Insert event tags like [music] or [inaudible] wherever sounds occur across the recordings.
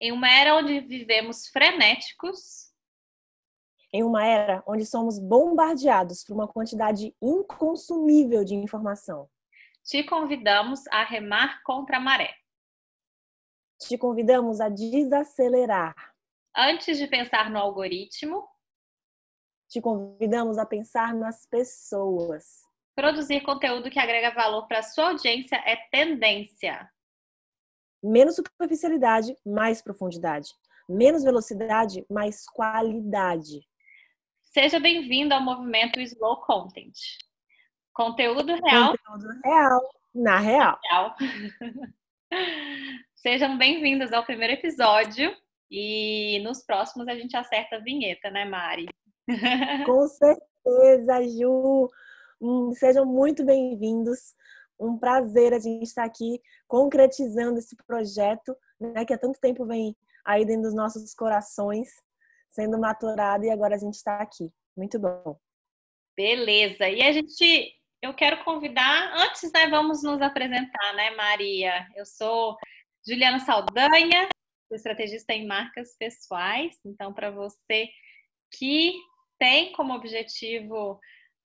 Em uma era onde vivemos frenéticos. Em uma era onde somos bombardeados por uma quantidade inconsumível de informação. Te convidamos a remar contra a maré. Te convidamos a desacelerar. Antes de pensar no algoritmo, te convidamos a pensar nas pessoas. Produzir conteúdo que agrega valor para sua audiência é tendência. Menos superficialidade, mais profundidade. Menos velocidade, mais qualidade. Seja bem-vindo ao movimento Slow Content. Conteúdo real. Conteúdo real, na real. real. [laughs] Sejam bem-vindos ao primeiro episódio. E nos próximos a gente acerta a vinheta, né, Mari? Com certeza, Ju. Hum, sejam muito bem-vindos. Um prazer a gente estar aqui concretizando esse projeto, né, que há tanto tempo vem aí dentro dos nossos corações, sendo maturado e agora a gente está aqui. Muito bom. Beleza. E a gente, eu quero convidar, antes, né, vamos nos apresentar, né, Maria? Eu sou Juliana Saldanha, estrategista em marcas pessoais. Então, para você que tem como objetivo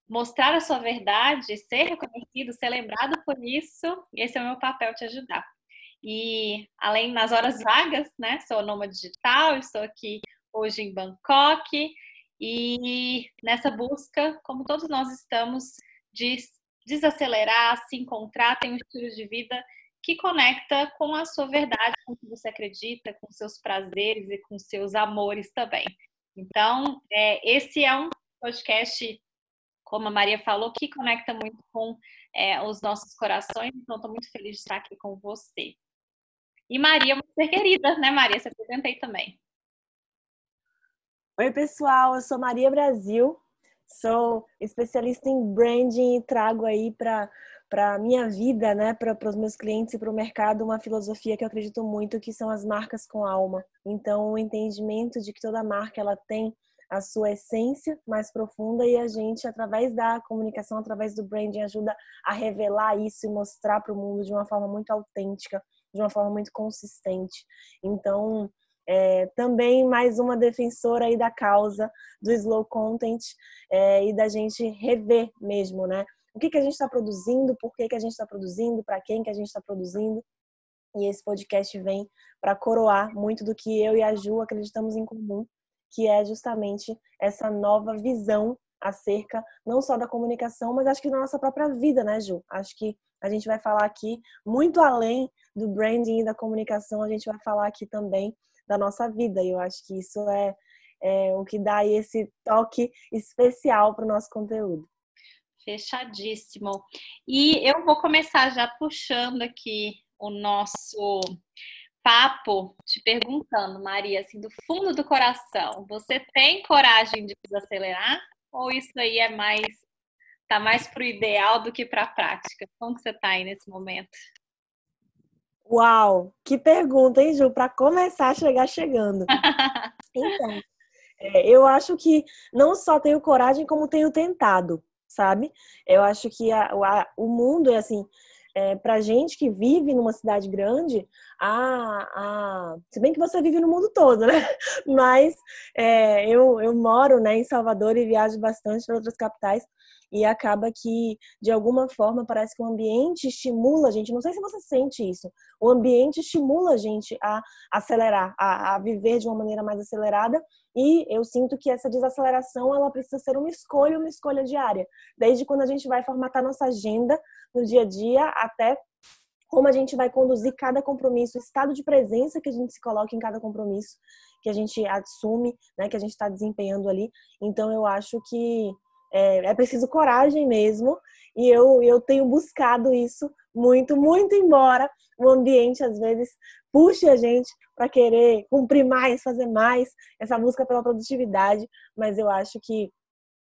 mostrar a sua verdade, ser reconhecido, ser lembrado por isso, esse é o meu papel te ajudar. E além nas horas vagas, né? Sou nômade digital, estou aqui hoje em Bangkok e nessa busca, como todos nós estamos, de desacelerar, se encontrar, ter um estilo de vida que conecta com a sua verdade, com o que você acredita, com seus prazeres e com seus amores também. Então, é, esse é um podcast, como a Maria falou, que conecta muito com é, os nossos corações. Então, estou muito feliz de estar aqui com você. E Maria, muito querida, né, Maria? Se apresentei também. Oi, pessoal. Eu sou Maria Brasil. Sou especialista em branding e trago aí para para a minha vida, né, para os meus clientes e para o mercado, uma filosofia que eu acredito muito, que são as marcas com alma. Então, o entendimento de que toda marca ela tem a sua essência mais profunda e a gente, através da comunicação, através do branding, ajuda a revelar isso e mostrar para o mundo de uma forma muito autêntica, de uma forma muito consistente. Então, é, também mais uma defensora aí da causa do slow content é, e da gente rever mesmo, né? o que, que a gente está produzindo, por que, que a gente está produzindo, para quem que a gente está produzindo. E esse podcast vem para coroar muito do que eu e a Ju acreditamos em comum, que é justamente essa nova visão acerca não só da comunicação, mas acho que da nossa própria vida, né, Ju? Acho que a gente vai falar aqui muito além do branding e da comunicação, a gente vai falar aqui também da nossa vida. E eu acho que isso é, é o que dá esse toque especial para o nosso conteúdo. Fechadíssimo. E eu vou começar já puxando aqui o nosso papo, te perguntando, Maria, assim, do fundo do coração, você tem coragem de desacelerar? Ou isso aí é mais, tá mais pro ideal do que para a prática? Como que você tá aí nesse momento? Uau, que pergunta, hein, Ju? Para começar a chegar chegando. [laughs] então, é, eu acho que não só tenho coragem, como tenho tentado sabe? Eu acho que a, a, o mundo é assim, é, pra gente que vive numa cidade grande, a, a, se bem que você vive no mundo todo, né? [laughs] Mas é, eu, eu moro né, em Salvador e viajo bastante para outras capitais e acaba que, de alguma forma, parece que o ambiente estimula a gente. Não sei se você sente isso. O ambiente estimula a gente a acelerar, a, a viver de uma maneira mais acelerada. E eu sinto que essa desaceleração ela precisa ser uma escolha, uma escolha diária. Desde quando a gente vai formatar nossa agenda no dia a dia até como a gente vai conduzir cada compromisso, o estado de presença que a gente se coloca em cada compromisso que a gente assume, né, que a gente está desempenhando ali. Então eu acho que é, é preciso coragem mesmo, e eu, eu tenho buscado isso muito, muito embora o ambiente às vezes puxe a gente para querer cumprir mais, fazer mais, essa busca pela produtividade, mas eu acho que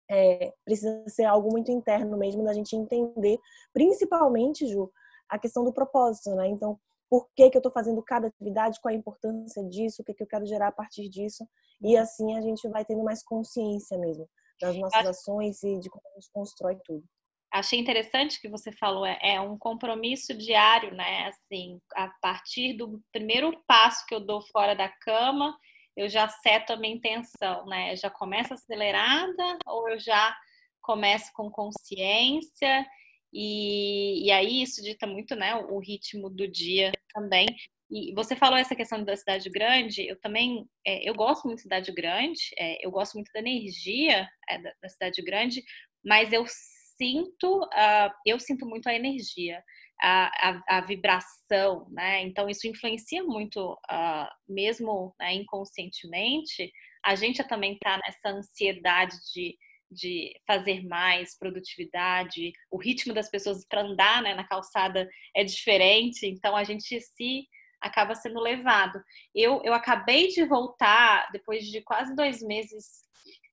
é, precisa ser algo muito interno mesmo, da gente entender, principalmente, Ju, a questão do propósito, né? Então, por que, que eu estou fazendo cada atividade, qual a importância disso, o que, que eu quero gerar a partir disso, e assim a gente vai tendo mais consciência mesmo das nossas ações e de como a gente constrói tudo. achei interessante que você falou, é, é, um compromisso diário, né? Assim, a partir do primeiro passo que eu dou fora da cama, eu já seto a minha intenção, né? Já começa acelerada ou eu já começo com consciência? E, e aí isso dita muito, né? O ritmo do dia também. E você falou essa questão da cidade grande, eu também, é, eu gosto muito de cidade grande, é, eu gosto muito da energia é, da, da, cidade grande, mas eu sinto, uh, eu sinto muito a energia, a, a, a, vibração, né? Então isso influencia muito, uh, mesmo né, inconscientemente, a gente também está nessa ansiedade de de fazer mais, produtividade, o ritmo das pessoas para andar né, na calçada é diferente, então a gente se acaba sendo levado. Eu, eu acabei de voltar, depois de quase dois meses,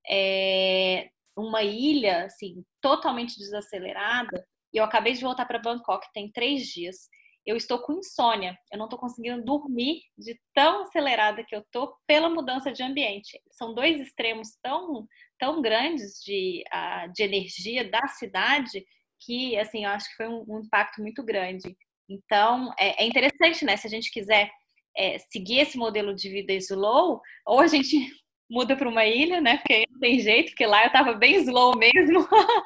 é, uma ilha, assim, totalmente desacelerada, e eu acabei de voltar para Bangkok, tem três dias. Eu estou com insônia, eu não estou conseguindo dormir de tão acelerada que eu estou pela mudança de ambiente. São dois extremos tão, tão grandes de, uh, de energia da cidade que, assim, eu acho que foi um, um impacto muito grande. Então, é, é interessante, né? Se a gente quiser é, seguir esse modelo de vida slow, ou a gente [laughs] muda para uma ilha, né? Porque não tem jeito, porque lá eu estava bem slow mesmo. [laughs]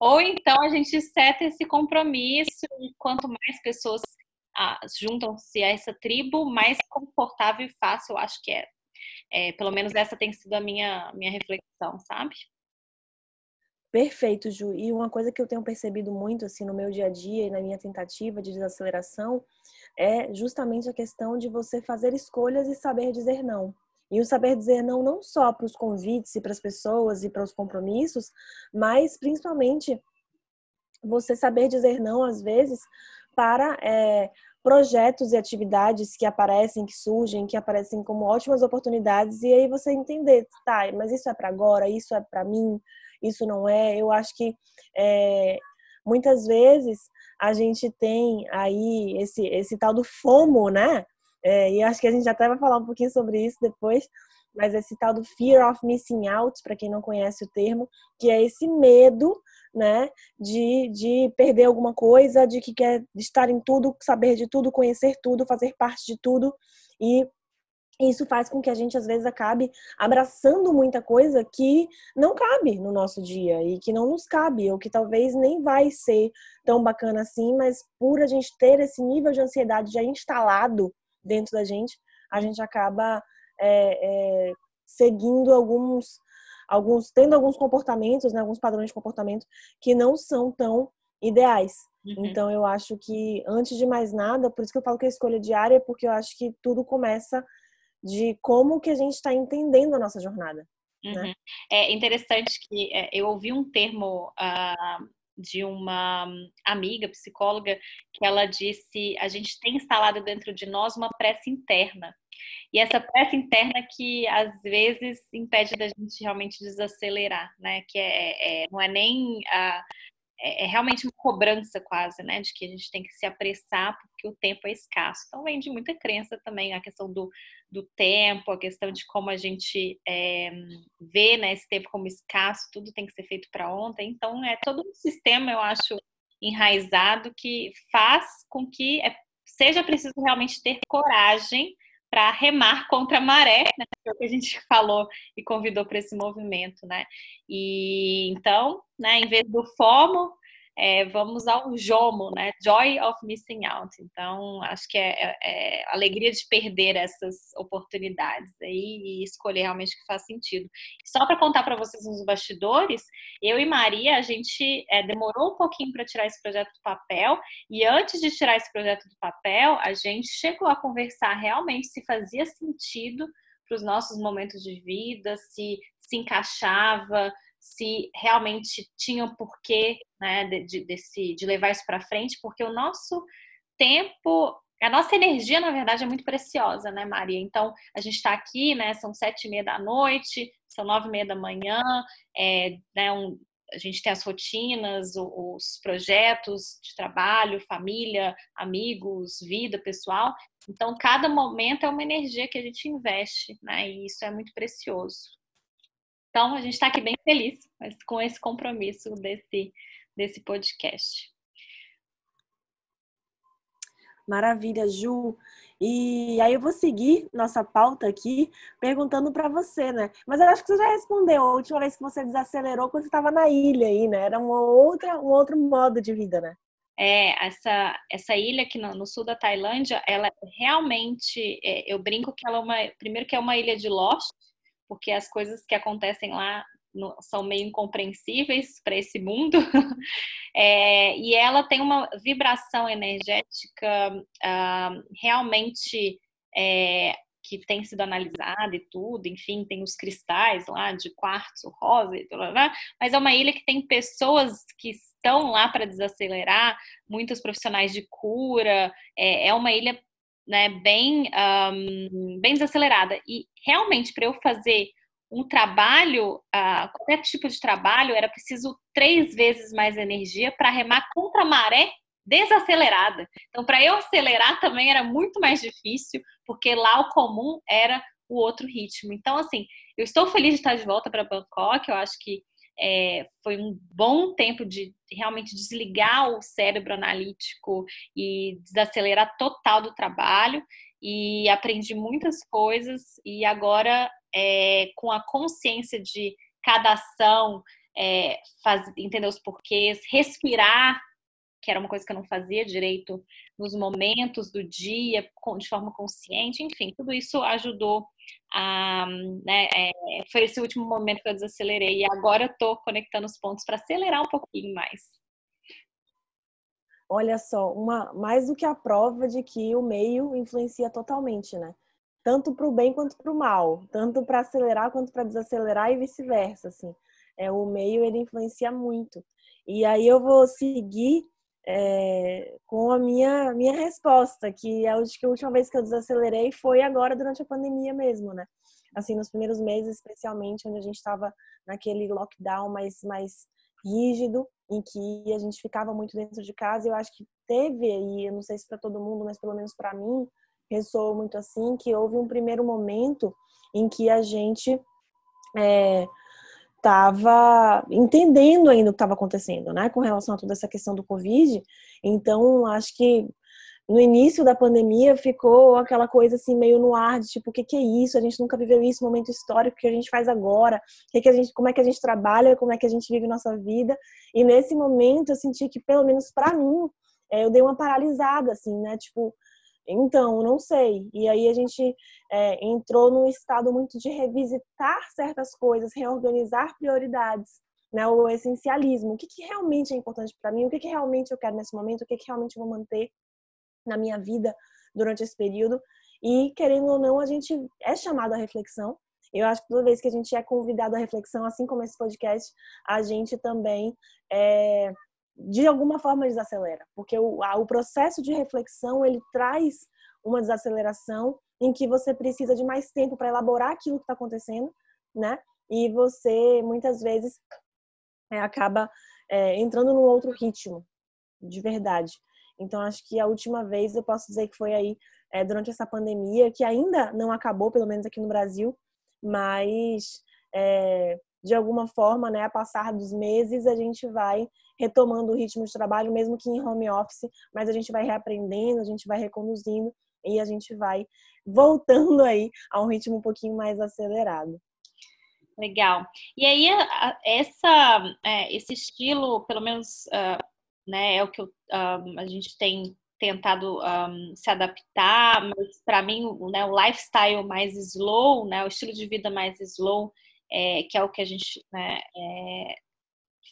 ou então a gente seta esse compromisso e quanto mais pessoas ah, juntam-se a essa tribo, mais confortável e fácil eu acho que é. é. Pelo menos essa tem sido a minha, minha reflexão, sabe? Perfeito, Ju. E uma coisa que eu tenho percebido muito assim no meu dia a dia e na minha tentativa de desaceleração é justamente a questão de você fazer escolhas e saber dizer não. E o saber dizer não não só para os convites e para as pessoas e para os compromissos, mas principalmente você saber dizer não às vezes para é, projetos e atividades que aparecem, que surgem, que aparecem como ótimas oportunidades e aí você entender, tá, mas isso é para agora, isso é para mim, isso não é. Eu acho que é, muitas vezes a gente tem aí esse, esse tal do FOMO, né? É, e acho que a gente até vai falar um pouquinho sobre isso depois, mas esse tal do Fear of Missing Out, para quem não conhece o termo, que é esse medo, né, de, de perder alguma coisa, de que quer estar em tudo, saber de tudo, conhecer tudo, fazer parte de tudo, e isso faz com que a gente às vezes acabe abraçando muita coisa que não cabe no nosso dia e que não nos cabe, ou que talvez nem vai ser tão bacana assim, mas por a gente ter esse nível de ansiedade já instalado dentro da gente, a gente acaba é, é, seguindo alguns, alguns, tendo alguns comportamentos, né, alguns padrões de comportamento que não são tão ideais. Uhum. Então eu acho que antes de mais nada, por isso que eu falo que a escolha diária, porque eu acho que tudo começa de como que a gente está entendendo a nossa jornada. Né? Uhum. Né? É interessante que é, eu ouvi um termo uh, de uma amiga psicóloga que ela disse a gente tem instalado dentro de nós uma pressa interna e essa pressa interna que às vezes impede da gente realmente desacelerar, né? Que é, é não é nem a, é, é, realmente uma cobrança quase, né, de que a gente tem que se apressar porque o tempo é escasso. Então vem de muita crença também a questão do, do tempo, a questão de como a gente é, vê né, esse tempo como escasso, tudo tem que ser feito para ontem. Então é todo um sistema, eu acho, enraizado que faz com que é, seja preciso realmente ter coragem para remar contra a maré, né? que é o que a gente [laughs] falou e convidou para esse movimento, né? E então, né, em vez do FOMO, é, vamos ao JOMO, né? Joy of Missing Out. Então, acho que é, é, é alegria de perder essas oportunidades aí e escolher realmente o que faz sentido. Só para contar para vocês nos bastidores, eu e Maria, a gente é, demorou um pouquinho para tirar esse projeto do papel e antes de tirar esse projeto do papel, a gente chegou a conversar realmente se fazia sentido para os nossos momentos de vida, se se encaixava, se realmente tinha um porquê né, de, de, de levar isso para frente, porque o nosso tempo, a nossa energia, na verdade, é muito preciosa, né, Maria? Então, a gente está aqui, né, são sete e meia da noite, são nove e meia da manhã, é, né, um, a gente tem as rotinas, os projetos de trabalho, família, amigos, vida pessoal. Então, cada momento é uma energia que a gente investe, né? E isso é muito precioso. Então, a gente está aqui bem feliz com esse compromisso desse, desse podcast. Maravilha, Ju. E aí eu vou seguir nossa pauta aqui perguntando para você, né? Mas eu acho que você já respondeu a última vez que você desacelerou quando você estava na ilha aí, né? Era uma outra, um outro modo de vida, né? É, essa, essa ilha aqui no, no sul da Tailândia, ela realmente, é, eu brinco que ela é uma, primeiro que é uma ilha de Lost, porque as coisas que acontecem lá são meio incompreensíveis para esse mundo. [laughs] É, e ela tem uma vibração energética uh, realmente é, que tem sido analisada e tudo, enfim, tem os cristais lá de quartzo, rosa e tudo, mas é uma ilha que tem pessoas que estão lá para desacelerar, muitos profissionais de cura, é, é uma ilha né, bem, um, bem desacelerada. E realmente, para eu fazer um trabalho, uh, qualquer tipo de trabalho, era preciso três vezes mais energia para remar contra a maré desacelerada. Então, para eu acelerar também era muito mais difícil, porque lá o comum era o outro ritmo. Então, assim, eu estou feliz de estar de volta para Bangkok. Eu acho que é, foi um bom tempo de realmente desligar o cérebro analítico e desacelerar total do trabalho. E aprendi muitas coisas, e agora, é, com a consciência de cada ação, é, faz, entender os porquês, respirar, que era uma coisa que eu não fazia direito nos momentos do dia, de forma consciente, enfim, tudo isso ajudou Né, é, foi esse último momento que eu desacelerei, e agora eu estou conectando os pontos para acelerar um pouquinho mais. Olha só, uma, mais do que a prova de que o meio influencia totalmente, né? Tanto para o bem quanto para o mal, tanto para acelerar quanto para desacelerar e vice-versa, assim. É, o meio ele influencia muito. E aí eu vou seguir é, com a minha, minha resposta, que é que a última vez que eu desacelerei foi agora durante a pandemia mesmo, né? Assim, nos primeiros meses, especialmente, onde a gente estava naquele lockdown mais, mais rígido, em que a gente ficava muito dentro de casa. Eu acho que teve aí, eu não sei se para todo mundo, mas pelo menos para mim, ressoou muito assim, que houve um primeiro momento em que a gente é, estava entendendo ainda o que estava acontecendo, né, com relação a toda essa questão do Covid. Então, acho que no início da pandemia ficou aquela coisa assim meio no ar de tipo o que, que é isso? A gente nunca viveu isso momento histórico que a gente faz agora? Que que a gente como é que a gente trabalha? Como é que a gente vive nossa vida? E nesse momento eu senti que pelo menos para mim é, eu dei uma paralisada assim né tipo então, não sei. E aí a gente é, entrou num estado muito de revisitar certas coisas, reorganizar prioridades, né? O essencialismo. O que, que realmente é importante para mim? O que, que realmente eu quero nesse momento? O que, que realmente eu vou manter na minha vida durante esse período? E, querendo ou não, a gente é chamado à reflexão. Eu acho que toda vez que a gente é convidado à reflexão, assim como esse podcast, a gente também é, de alguma forma desacelera, porque o, a, o processo de reflexão ele traz uma desaceleração em que você precisa de mais tempo para elaborar aquilo que está acontecendo, né? E você muitas vezes é, acaba é, entrando num outro ritmo, de verdade. Então acho que a última vez eu posso dizer que foi aí é, durante essa pandemia que ainda não acabou, pelo menos aqui no Brasil, mas é, de alguma forma, né, a passar dos meses, a gente vai retomando o ritmo de trabalho, mesmo que em home office, mas a gente vai reaprendendo, a gente vai reconduzindo e a gente vai voltando aí a um ritmo um pouquinho mais acelerado. Legal. E aí, essa, é, esse estilo, pelo menos, uh, né, é o que eu, um, a gente tem tentado um, se adaptar, mas para mim, né, o lifestyle mais slow, né, o estilo de vida mais slow, é, que é o que a gente né, é,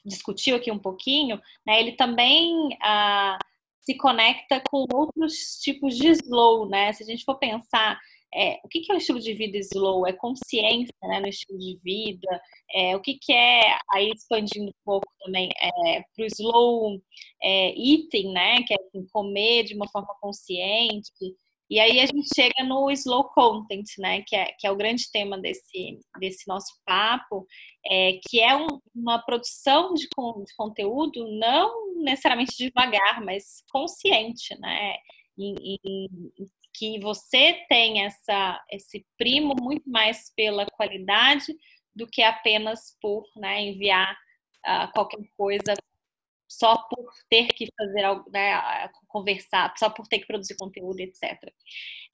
discutiu aqui um pouquinho, né, ele também ah, se conecta com outros tipos de slow, né? Se a gente for pensar é, o que, é o estilo de vida slow? É consciência né, no estilo de vida? É, o que, que é, aí expandindo um pouco também, é, para o slow é, eating, né, que é assim, comer de uma forma consciente, e aí a gente chega no slow content, né, que é, que é o grande tema desse, desse nosso papo, é, que é um, uma produção de, de, conteúdo não necessariamente devagar, mas consciente, né, e, e, que você tem essa, esse primo muito mais pela qualidade do que apenas por né, enviar uh, qualquer coisa só por ter que fazer algo, né, conversar, só por ter que produzir conteúdo, etc.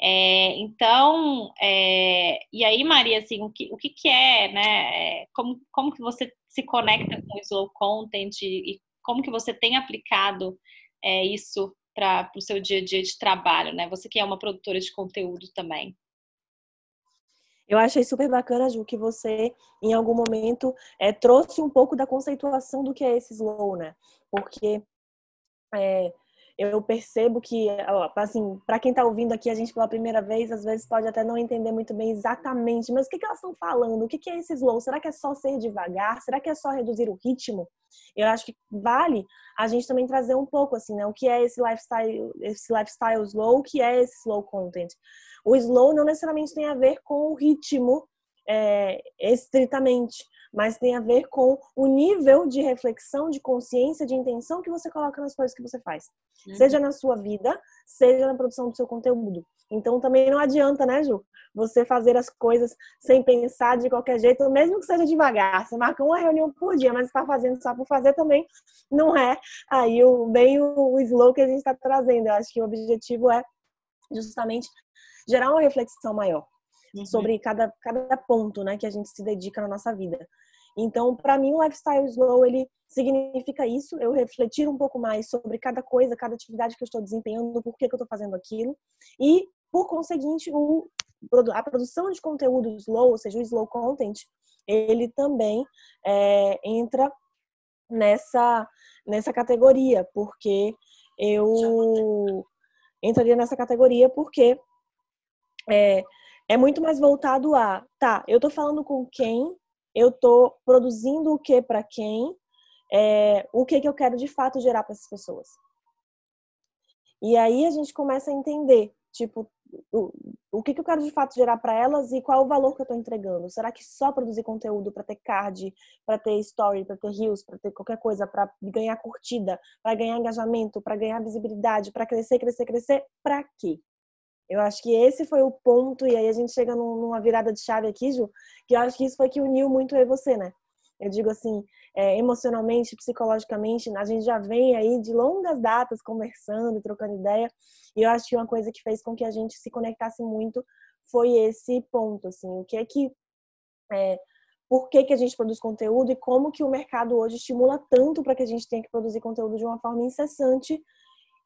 É, então, é, e aí, Maria, assim, o que, o que, que é, né? Como, como que você se conecta com o slow content e, e como que você tem aplicado é, isso para o seu dia a dia de trabalho, né? Você que é uma produtora de conteúdo também. Eu achei super bacana, Ju, que você, em algum momento, é, trouxe um pouco da conceituação do que é esse slow, né? Porque é, eu percebo que, assim, para quem está ouvindo aqui a gente pela primeira vez, às vezes pode até não entender muito bem exatamente, mas o que, que elas estão falando? O que, que é esse slow? Será que é só ser devagar? Será que é só reduzir o ritmo? Eu acho que vale a gente também trazer um pouco, assim, né? O que é esse lifestyle, esse lifestyle slow? O que é esse slow content? O slow não necessariamente tem a ver com o ritmo é, estritamente, mas tem a ver com o nível de reflexão, de consciência, de intenção que você coloca nas coisas que você faz. Uhum. Seja na sua vida, seja na produção do seu conteúdo. Então também não adianta, né, Ju? Você fazer as coisas sem pensar de qualquer jeito, mesmo que seja devagar. Você marca uma reunião por dia, mas está fazendo só por fazer também não é aí o, bem o, o slow que a gente está trazendo. Eu acho que o objetivo é justamente gerar uma reflexão maior uhum. sobre cada, cada ponto né, que a gente se dedica na nossa vida. Então, para mim, o lifestyle slow, ele significa isso, eu refletir um pouco mais sobre cada coisa, cada atividade que eu estou desempenhando, por que, que eu estou fazendo aquilo. E, por conseguinte, o, a produção de conteúdo slow, ou seja, o slow content, ele também é, entra nessa, nessa categoria, porque eu entraria nessa categoria porque é, é muito mais voltado a, tá, eu tô falando com quem, eu tô produzindo o que para quem, é, o que que eu quero de fato gerar para essas pessoas. E aí a gente começa a entender, tipo, o, o que, que eu quero de fato gerar para elas e qual o valor que eu estou entregando. Será que só produzir conteúdo para ter card, para ter story, para ter reels, para ter qualquer coisa, para ganhar curtida, para ganhar engajamento, para ganhar visibilidade, para crescer, crescer, crescer, para quê? Eu acho que esse foi o ponto, e aí a gente chega numa virada de chave aqui, Ju, que eu acho que isso foi que uniu muito eu e você, né? Eu digo assim, é, emocionalmente, psicologicamente, a gente já vem aí de longas datas conversando, trocando ideia, e eu acho que uma coisa que fez com que a gente se conectasse muito foi esse ponto, assim, o que é que é, por que, que a gente produz conteúdo e como que o mercado hoje estimula tanto para que a gente tenha que produzir conteúdo de uma forma incessante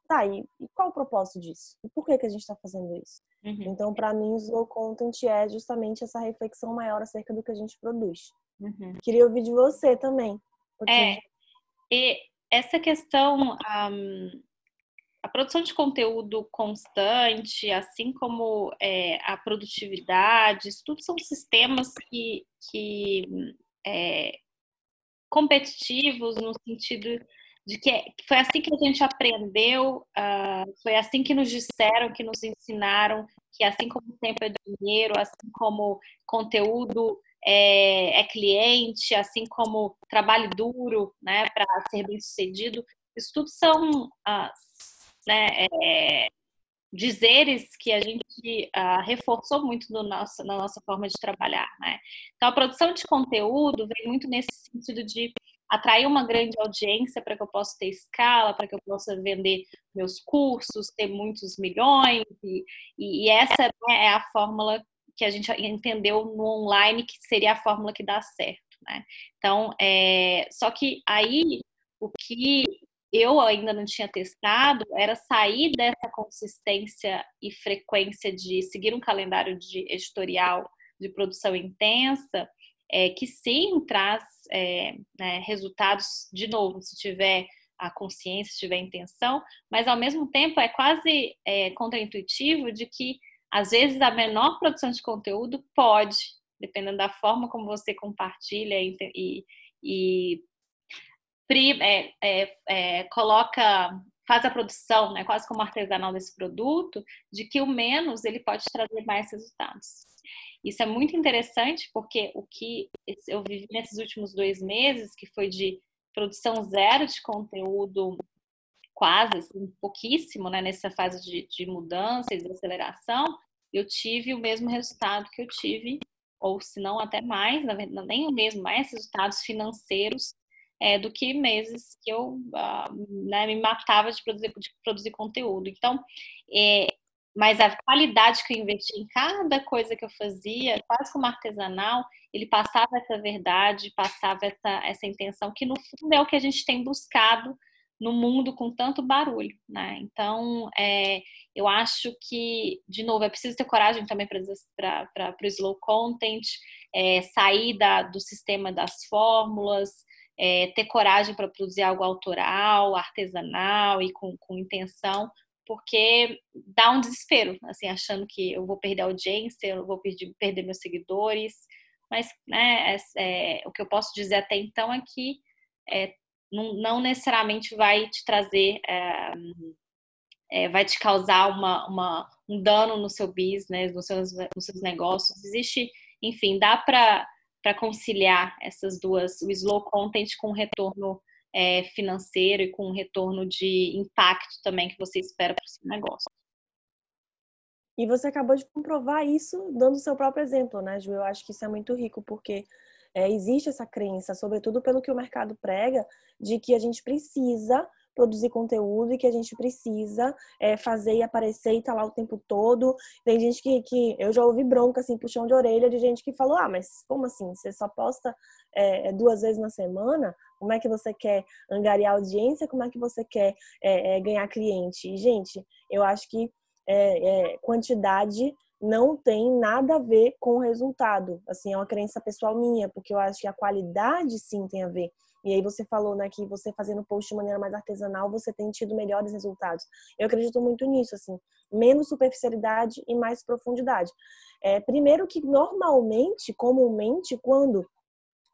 tá, e, e qual o propósito disso? E por que, que a gente está fazendo isso? Uhum. Então, para mim, o slow content é justamente essa reflexão maior acerca do que a gente produz. Uhum. Queria ouvir de você também. Porque... É, e essa questão, um, a produção de conteúdo constante, assim como é, a produtividade, isso tudo são sistemas que, que é, competitivos no sentido de que foi assim que a gente aprendeu, uh, foi assim que nos disseram, que nos ensinaram, que assim como tempo é dinheiro, assim como conteúdo é, é cliente, assim como trabalho duro, né, para ser bem sucedido, isso tudo são uh, né, é, dizeres que a gente uh, reforçou muito no nosso, na nossa forma de trabalhar, né? Então, a produção de conteúdo vem muito nesse sentido de atrair uma grande audiência para que eu possa ter escala, para que eu possa vender meus cursos, ter muitos milhões, e, e essa né, é a fórmula que a gente entendeu no online que seria a fórmula que dá certo, né? Então, é, só que aí o que eu ainda não tinha testado era sair dessa consistência e frequência de seguir um calendário de editorial de produção intensa, é, que sim traz é, né, resultados, de novo, se tiver a consciência, se tiver a intenção, mas ao mesmo tempo é quase é, contraintuitivo de que às vezes a menor produção de conteúdo pode, dependendo da forma como você compartilha e, e, e é, é, é, coloca, faz a produção, né, quase como artesanal desse produto, de que o menos ele pode trazer mais resultados. Isso é muito interessante porque o que eu vivi nesses últimos dois meses, que foi de produção zero de conteúdo, quase, assim, pouquíssimo, né, nessa fase de, de mudança e de aceleração, eu tive o mesmo resultado que eu tive, ou se não até mais, nem o mesmo, mais resultados financeiros é, do que meses que eu uh, né, me matava de produzir, de produzir conteúdo. Então, é, mas a qualidade que eu investi em cada coisa que eu fazia, quase como artesanal, ele passava essa verdade, passava essa, essa intenção, que no fundo é o que a gente tem buscado no mundo com tanto barulho, né? Então, é, eu acho que, de novo, é preciso ter coragem também para o slow content, é, sair da, do sistema das fórmulas, é, ter coragem para produzir algo autoral, artesanal e com, com intenção, porque dá um desespero, assim, achando que eu vou perder a audiência, eu vou perder, perder meus seguidores, mas né, é, é, o que eu posso dizer até então é que é, não, não, necessariamente vai te trazer, é, é, vai te causar uma, uma, um dano no seu business, nos seus, nos seus negócios. Existe, enfim, dá para conciliar essas duas, o slow content com o retorno é, financeiro e com um retorno de impacto também que você espera para o seu negócio. E você acabou de comprovar isso dando o seu próprio exemplo, né, Ju? Eu acho que isso é muito rico, porque é, existe essa crença, sobretudo pelo que o mercado prega, de que a gente precisa produzir conteúdo e que a gente precisa é, fazer e aparecer e estar tá lá o tempo todo. Tem gente que, que eu já ouvi bronca, assim, puxão de orelha de gente que falou: ah, mas como assim? Você só posta é, duas vezes na semana? Como é que você quer angariar audiência? Como é que você quer é, é ganhar cliente? E, gente, eu acho que é, é, quantidade não tem nada a ver com o resultado. Assim, é uma crença pessoal minha, porque eu acho que a qualidade sim tem a ver. E aí você falou, né, que você fazendo post de maneira mais artesanal, você tem tido melhores resultados. Eu acredito muito nisso, assim, menos superficialidade e mais profundidade. É, primeiro que normalmente, comumente, quando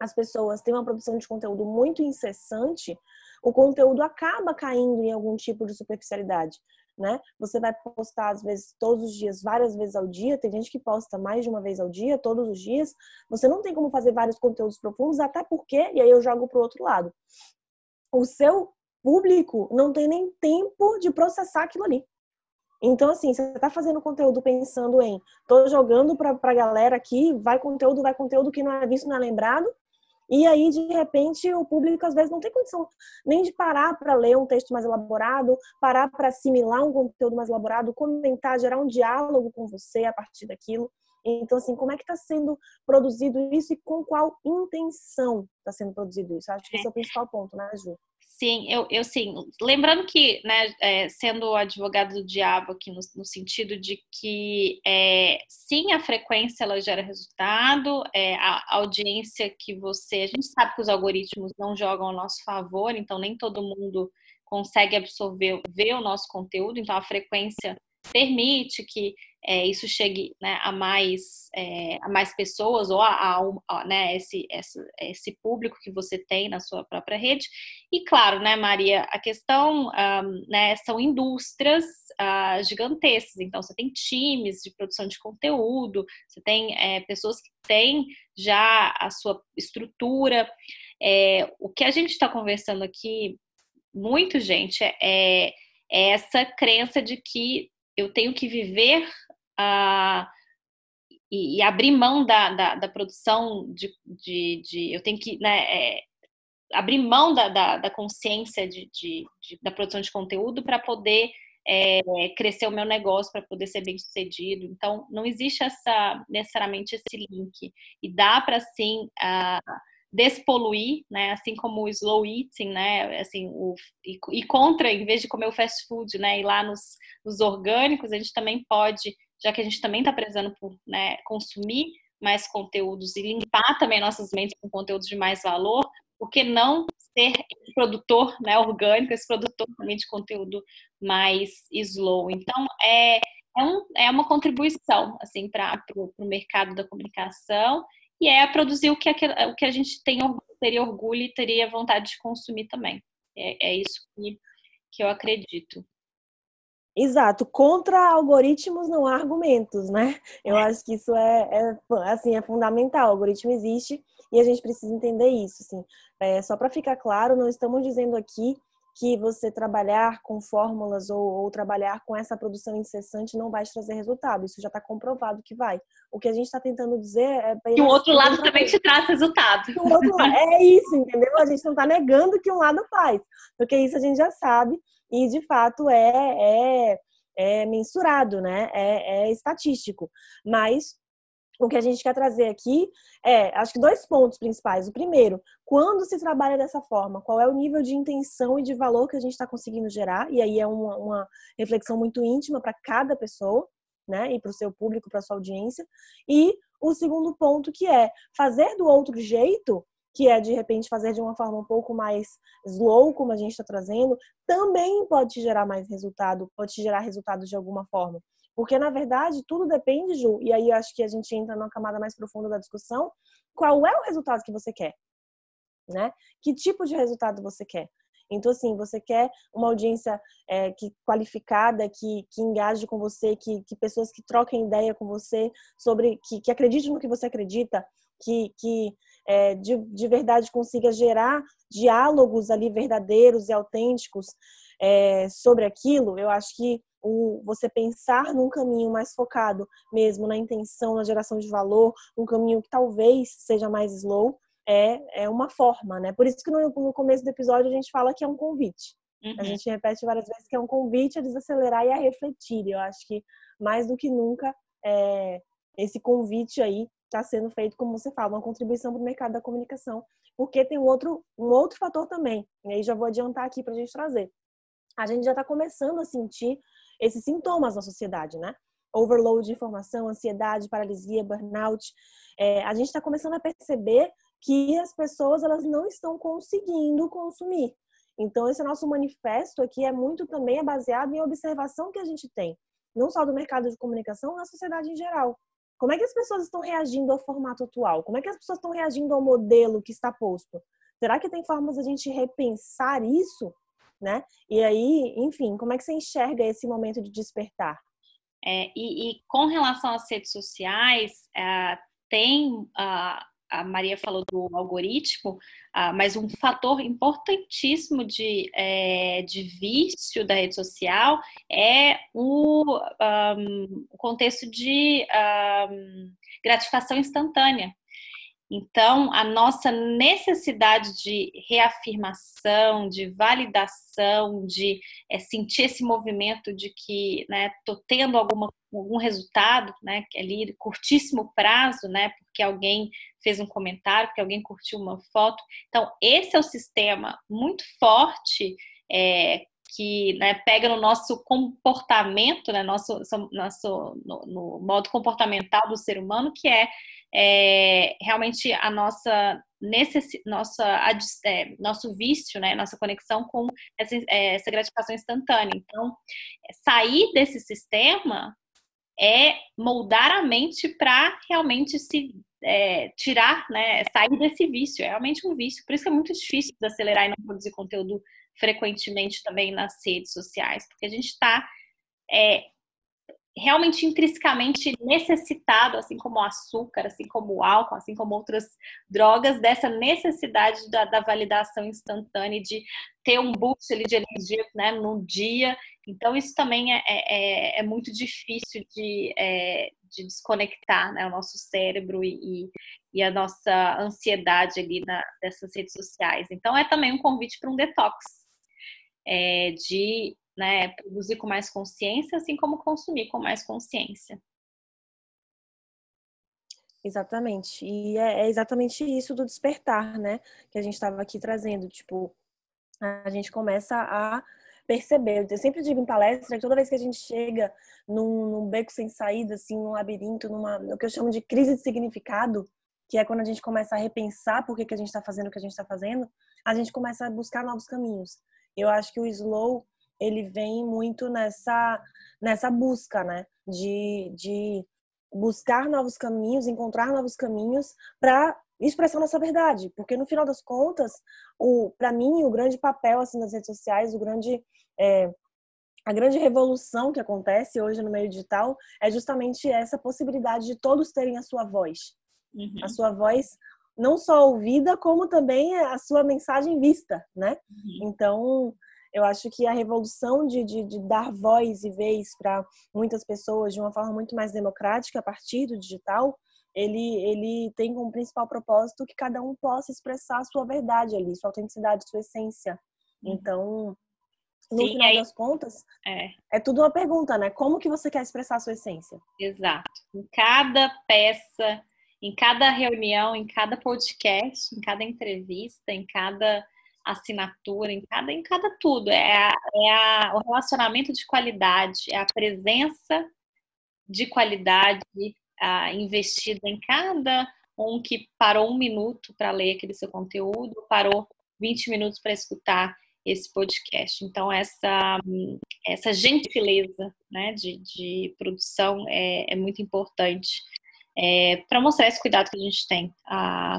as pessoas têm uma produção de conteúdo muito incessante, o conteúdo acaba caindo em algum tipo de superficialidade né? Você vai postar às vezes todos os dias, várias vezes ao dia. Tem gente que posta mais de uma vez ao dia, todos os dias. Você não tem como fazer vários conteúdos profundos, até porque, e aí eu jogo pro outro lado. O seu público não tem nem tempo de processar aquilo ali. Então, assim, você está fazendo conteúdo pensando em tô jogando para a galera aqui, vai conteúdo, vai conteúdo que não é visto, não é lembrado, e aí, de repente, o público às vezes não tem condição nem de parar para ler um texto mais elaborado, parar para assimilar um conteúdo mais elaborado, comentar, gerar um diálogo com você a partir daquilo. Então, assim, como é que está sendo produzido isso e com qual intenção está sendo produzido isso? Acho que esse é o principal ponto, né, Ju? Sim, eu, eu sim. Lembrando que, né, é, sendo advogado do diabo aqui no, no sentido de que é, sim, a frequência ela gera resultado, é, a audiência que você. A gente sabe que os algoritmos não jogam ao nosso favor, então nem todo mundo consegue absorver, ver o nosso conteúdo, então a frequência permite que é, isso chegue né, a, mais, é, a mais pessoas ou a, a, a né, esse, esse, esse, público que você tem na sua própria rede. E claro, né, Maria, a questão um, né, são indústrias uh, gigantescas, então você tem times de produção de conteúdo, você tem é, pessoas que têm já a sua estrutura. É, o que a gente está conversando aqui, muito, gente, é, é essa crença de que eu tenho que viver uh, e, e, abrir mão da, da, da produção de, de, de, eu tenho que né, é, abrir mão da, da, da consciência de, de, de, da produção de conteúdo para poder é, crescer o meu negócio, para poder ser bem sucedido. Então, não existe essa necessariamente esse link. E dá para sim despoluir, né? Assim como o slow eating, né? Assim, o, e, e, contra, em vez de comer o fast food, né? Ir lá nos, nos orgânicos, a gente também pode, já que a gente também está precisando por né, consumir mais conteúdos e limpar também nossas mentes com conteúdos de mais valor, por que não ser produtor né, orgânico, esse produtor também de conteúdo mais slow? Então, é, é, um, é uma contribuição assim, para o mercado da comunicação e é produzir o que, a, o que a gente tem, teria orgulho e teria vontade de consumir também. É, é isso que, que eu acredito. Exato, contra algoritmos não há argumentos, né? Eu acho que isso é, é, assim, é fundamental. O algoritmo existe e a gente precisa entender isso. Assim. É, só para ficar claro, não estamos dizendo aqui que você trabalhar com fórmulas ou, ou, trabalhar com essa produção incessante não vai te trazer resultado. Isso já está comprovado que vai. O que a gente está tentando dizer é. Que o outro lado também te traz resultado. é isso, entendeu? A gente não está negando que um lado faz, porque isso a gente já sabe e de fato é, é, é mensurado, né? É, é estatístico. Mas o que a gente quer trazer aqui é, acho que dois pontos principais. O primeiro, quando se trabalha dessa forma, qual é o nível de intenção e de valor que a gente está conseguindo gerar? E aí é uma, uma reflexão muito íntima para cada pessoa, né? E para o seu público, para sua audiência. E o segundo ponto que é fazer do outro jeito, que é de repente fazer de uma forma um pouco mais slow, como a gente está trazendo, também pode te gerar mais resultado, pode te gerar resultado de alguma forma. Porque, na verdade, tudo depende, Ju, e aí acho que a gente entra numa camada mais profunda da discussão, qual é o resultado que você quer? Né? Que tipo de resultado você quer? Então, assim, você quer uma audiência é, que qualificada, que, que engaje com você, que, que pessoas que troquem ideia com você sobre, que, que acreditem no que você acredita, que, que é, de, de verdade consiga gerar diálogos ali verdadeiros e autênticos é, sobre aquilo, eu acho que o, você pensar num caminho mais focado mesmo na intenção, na geração de valor, um caminho que talvez seja mais slow, é, é uma forma, né? Por isso que no, no começo do episódio a gente fala que é um convite. Uhum. A gente repete várias vezes que é um convite a desacelerar e a refletir. Eu acho que mais do que nunca é, esse convite aí está sendo feito, como você fala, uma contribuição para o mercado da comunicação, porque tem um outro, um outro fator também, e aí já vou adiantar aqui para a gente trazer. A gente já está começando a sentir esses sintomas na sociedade, né? Overload de informação, ansiedade, paralisia, burnout. É, a gente está começando a perceber que as pessoas elas não estão conseguindo consumir. Então, esse nosso manifesto aqui é muito também é baseado em observação que a gente tem, não só do mercado de comunicação, na sociedade em geral. Como é que as pessoas estão reagindo ao formato atual? Como é que as pessoas estão reagindo ao modelo que está posto? Será que tem formas de a gente repensar isso? né? E aí, enfim, como é que você enxerga esse momento de despertar? É, e, e, com relação às redes sociais, é, tem a, a Maria falou do algoritmo, mas um fator importantíssimo de, é, de vício da rede social é o, um, contexto de um, gratificação instantânea. Então, a nossa necessidade de reafirmação, de validação, de é, sentir esse movimento de que estou né, tendo alguma, algum resultado, né, ali, curtíssimo prazo, né, porque alguém fez um comentário, porque alguém curtiu uma foto. Então, esse é o sistema muito forte é, que né, pega no nosso comportamento, né, nosso, nosso, no, no modo comportamental do ser humano, que é é, realmente a nossa nossa é, nosso vício, né, nossa conexão com essa, é, essa gratificação instantânea. Então, sair desse sistema é moldar a mente para realmente se é, tirar, né, sair desse vício. É realmente um vício. Por isso é muito difícil acelerar e não produzir conteúdo frequentemente também nas redes sociais, porque a gente está é, realmente intrinsecamente necessitado, assim como o açúcar, assim como o álcool, assim como outras drogas, dessa necessidade da, da validação instantânea de ter um boost ali de energia né, no dia. Então, isso também é, é, é muito difícil de, é, de desconectar né, o nosso cérebro e, e a nossa ansiedade ali na, dessas redes sociais. Então, é também um convite para um detox. É, de né? Produzir com mais consciência, assim como consumir com mais consciência. Exatamente. E é, é exatamente isso do despertar, né? Que a gente estava aqui trazendo. Tipo, a gente começa a perceber. Eu sempre digo em palestra que toda vez que a gente chega num, num beco sem saída, assim, num labirinto, numa, no que eu chamo de crise de significado, que é quando a gente começa a repensar por que, que a gente está fazendo o que a gente está fazendo, a gente começa a buscar novos caminhos. Eu acho que o slow ele vem muito nessa, nessa busca, né? De, de buscar novos caminhos, encontrar novos caminhos para expressar nossa verdade, porque no final das contas, o para mim o grande papel assim das redes sociais, o grande é, a grande revolução que acontece hoje no meio digital é justamente essa possibilidade de todos terem a sua voz, uhum. a sua voz não só ouvida como também a sua mensagem vista, né? Uhum. Então Eu acho que a revolução de, de, de dar voz e vez para muitas pessoas de uma forma muito mais democrática a partir do digital, ele, ele tem como principal propósito que cada um possa expressar a sua verdade ali, sua autenticidade, sua essência. Uhum. Então, no Sim, final aí, das contas, é. é tudo uma pergunta, né? Como que você quer expressar a sua essência? Exato. Em cada peça, em cada reunião, em cada podcast, em cada entrevista, em cada assinatura, em cada, em cada tudo. É, é a, o relacionamento de qualidade, é a presença de qualidade a, investida em cada um que parou um minuto para ler aquele seu conteúdo, parou 20 minutos para escutar esse podcast. Então, essa, essa gentileza né, de, de produção é, é muito importante é, para mostrar esse cuidado que a gente tem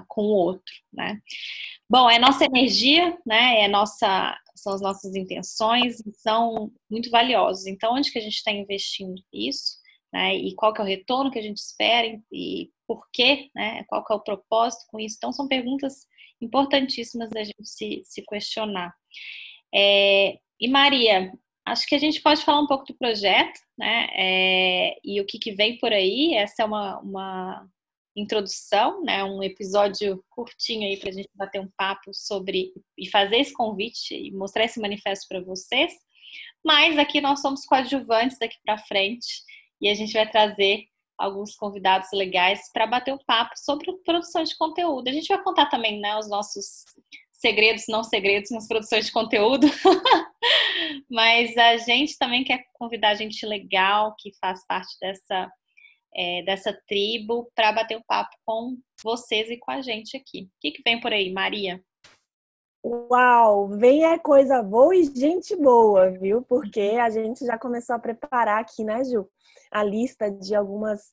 com o outro. Né? Bom, é nossa energia, né, é nossa, são as nossas intenções, são muito valiosos. Então, onde que a gente está investindo isso? Né, e qual que é o retorno que a gente espera e por quê, né, qual que é o propósito com isso? Então, são perguntas importantíssimas da gente se, se questionar. É, e Maria, acho que a gente pode falar um pouco do projeto, né? É, e o que, que, vem por aí. Essa é uma, uma introdução, né? Um episódio curtinho aí para a gente bater um papo sobre e fazer esse convite e mostrar esse manifesto para vocês. Mas aqui nós somos coadjuvantes daqui para frente e a gente vai trazer alguns convidados legais para bater um papo sobre produção de conteúdo. A gente vai contar também né, os nossos segredos, não segredos nas produções de conteúdo, [laughs] mas a gente também quer convidar gente legal que faz parte dessa, é, dessa tribo para bater o um papo com vocês e com a gente aqui. O que, que vem por aí, Maria? Uau, vem é coisa boa e gente boa, viu? Porque a gente já começou a preparar aqui, né, Ju? A lista de algumas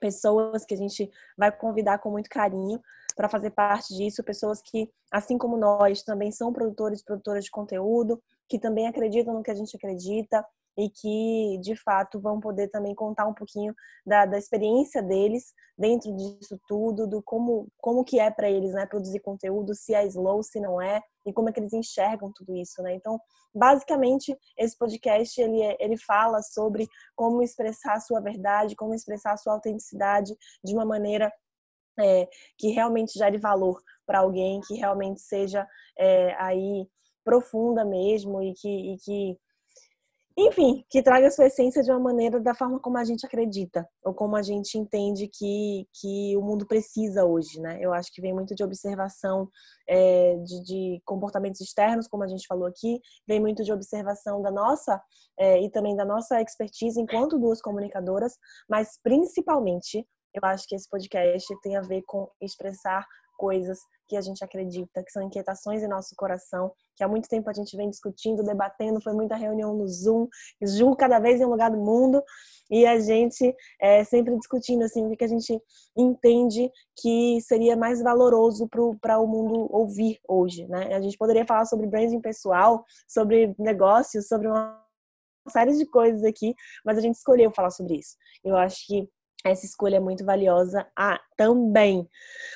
pessoas que a gente vai convidar com muito carinho para fazer parte disso, pessoas que, assim como nós, também são produtores e produtoras de conteúdo, que também acreditam no que a gente acredita e que, de fato, vão poder também contar um pouquinho da, da experiência deles dentro disso tudo, do como, como que é para eles, né, produzir conteúdo, se é slow, se não é, e como é que eles enxergam tudo isso, né? Então, basicamente, esse podcast, ele, é, ele fala sobre como expressar a sua verdade, como expressar a sua autenticidade de uma maneira é, que realmente gere valor para alguém, que realmente seja é, aí profunda mesmo e que, e que, enfim, que traga sua essência de uma maneira da forma como a gente acredita ou como a gente entende que, que o mundo precisa hoje, né? Eu acho que vem muito de observação é, de, de, comportamentos externos, como a gente falou aqui, vem muito de observação da nossa é, e também da nossa expertise enquanto duas comunicadoras, mas principalmente eu acho que esse podcast tem a ver com expressar coisas que a gente acredita, que são inquietações em nosso coração, que há muito tempo a gente vem discutindo, debatendo, foi muita reunião no Zoom, Zoom cada vez em um lugar do mundo, e a gente é, sempre discutindo assim, o que a gente entende que seria mais valoroso para o mundo ouvir hoje, né? A gente poderia falar sobre branding pessoal, sobre negócios, sobre uma série de coisas aqui, mas a gente escolheu falar sobre isso. Eu acho que essa escolha é muito valiosa ah, também.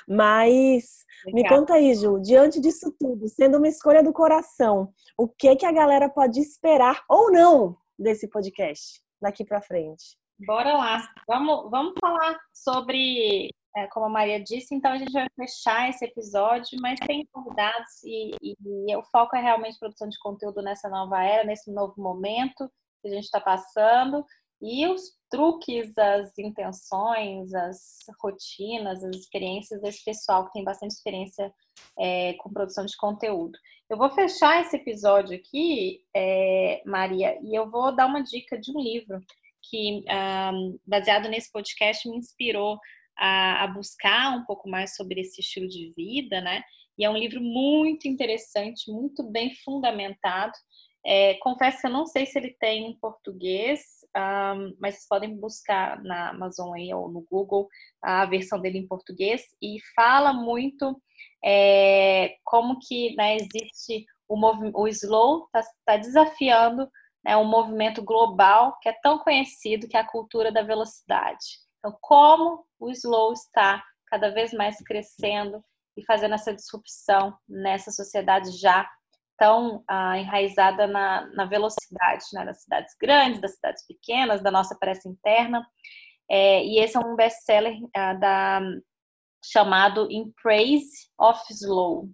Mas me conta aí, Ju, diante disso tudo, sendo uma escolha do coração, o que que a galera pode esperar ou não desse podcast daqui para frente? Bora lá. Vamos, vamos falar sobre, é, como a Maria disse, então a gente vai fechar esse episódio, mas tem convidados e, e, e o foco é realmente produção de conteúdo nessa nova era, nesse novo momento que a gente está passando. E os truques, as intenções, as rotinas, as experiências desse pessoal que tem bastante experiência é, com produção de conteúdo. Eu vou fechar esse episódio aqui, é, Maria, e eu vou dar uma dica de um livro que, um, baseado nesse podcast, me inspirou a, a buscar um pouco mais sobre esse estilo de vida, né? E é um livro muito interessante, muito bem fundamentado. É, confesso que eu não sei se ele tem em português, um, mas vocês podem buscar na Amazon aí, ou no Google a versão dele em português e fala muito é, como que né, existe o, o slow está tá desafiando né, um movimento global que é tão conhecido que é a cultura da velocidade. Então, como o slow está cada vez mais crescendo e fazendo essa disrupção nessa sociedade já tão ah, enraizada na, na velocidade, né? das cidades grandes, das cidades pequenas, da nossa pressa interna. É, e esse é um best-seller ah, chamado In Praise of Slow.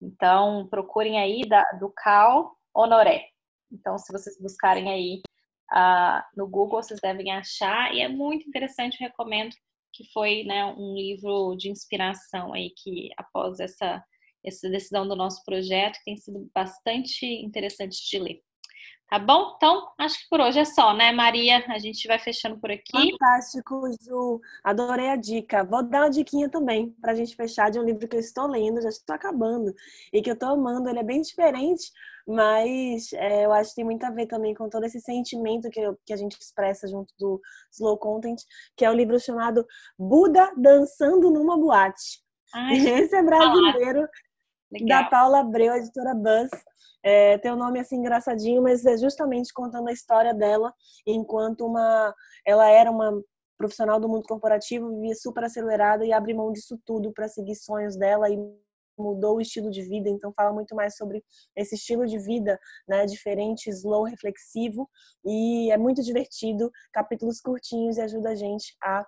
Então, procurem aí da, do Cal Honoré. Então, se vocês buscarem aí ah, no Google, vocês devem achar. E é muito interessante, recomendo que foi né, um livro de inspiração aí que após essa essa decisão do nosso projeto, que tem sido bastante interessante de ler. Tá bom? Então, acho que por hoje é só, né, Maria? A gente vai fechando por aqui. Fantástico, Ju. Adorei a dica. Vou dar uma diquinha também para a gente fechar de um livro que eu estou lendo, já estou acabando, e que eu estou amando. Ele é bem diferente, mas é, eu acho que tem muito a ver também com todo esse sentimento que, eu, que a gente expressa junto do Slow Content, que é o um livro chamado Buda Dançando numa Boate. Ai, [laughs] Esse é brasileiro. Legal. da Paula Abreu, editora Buzz. É, tem um nome assim engraçadinho, mas é justamente contando a história dela enquanto uma ela era uma profissional do mundo corporativo, vivia super acelerada e abre mão disso tudo para seguir sonhos dela e mudou o estilo de vida, então fala muito mais sobre esse estilo de vida, né, diferente, slow, reflexivo e é muito divertido, capítulos curtinhos e ajuda a gente a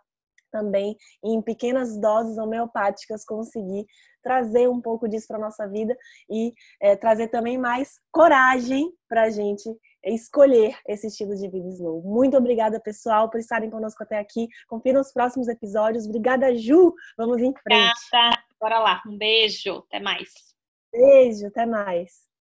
também em pequenas doses homeopáticas conseguir trazer um pouco disso para nossa vida e é, trazer também mais coragem para a gente escolher esse estilo de vida slow. Muito obrigada, pessoal, por estarem conosco até aqui. Confira os próximos episódios. Obrigada, Ju. Vamos em frente. Obrigada. Bora lá. Um beijo. Até mais. Beijo. Até mais.